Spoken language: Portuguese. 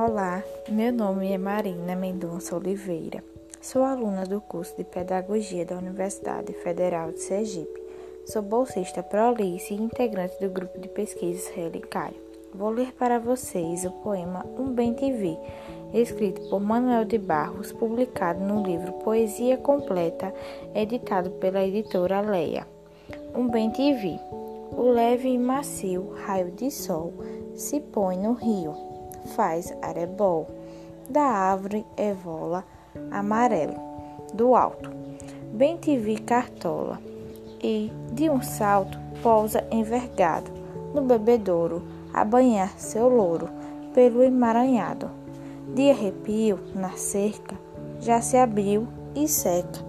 Olá, meu nome é Marina Mendonça Oliveira. Sou aluna do curso de Pedagogia da Universidade Federal de Sergipe. Sou bolsista Prolice e integrante do grupo de pesquisas Relicário. Vou ler para vocês o poema Um Bem Te Vi, escrito por Manuel de Barros, publicado no livro Poesia Completa, editado pela editora Leia. Um Bem Te Vi. O leve e macio raio de sol se põe no rio faz arebol, da árvore evola amarelo, do alto. Bem te vi cartola, e de um salto pousa envergado no bebedouro, a banhar seu louro pelo emaranhado. De arrepio na cerca já se abriu e seca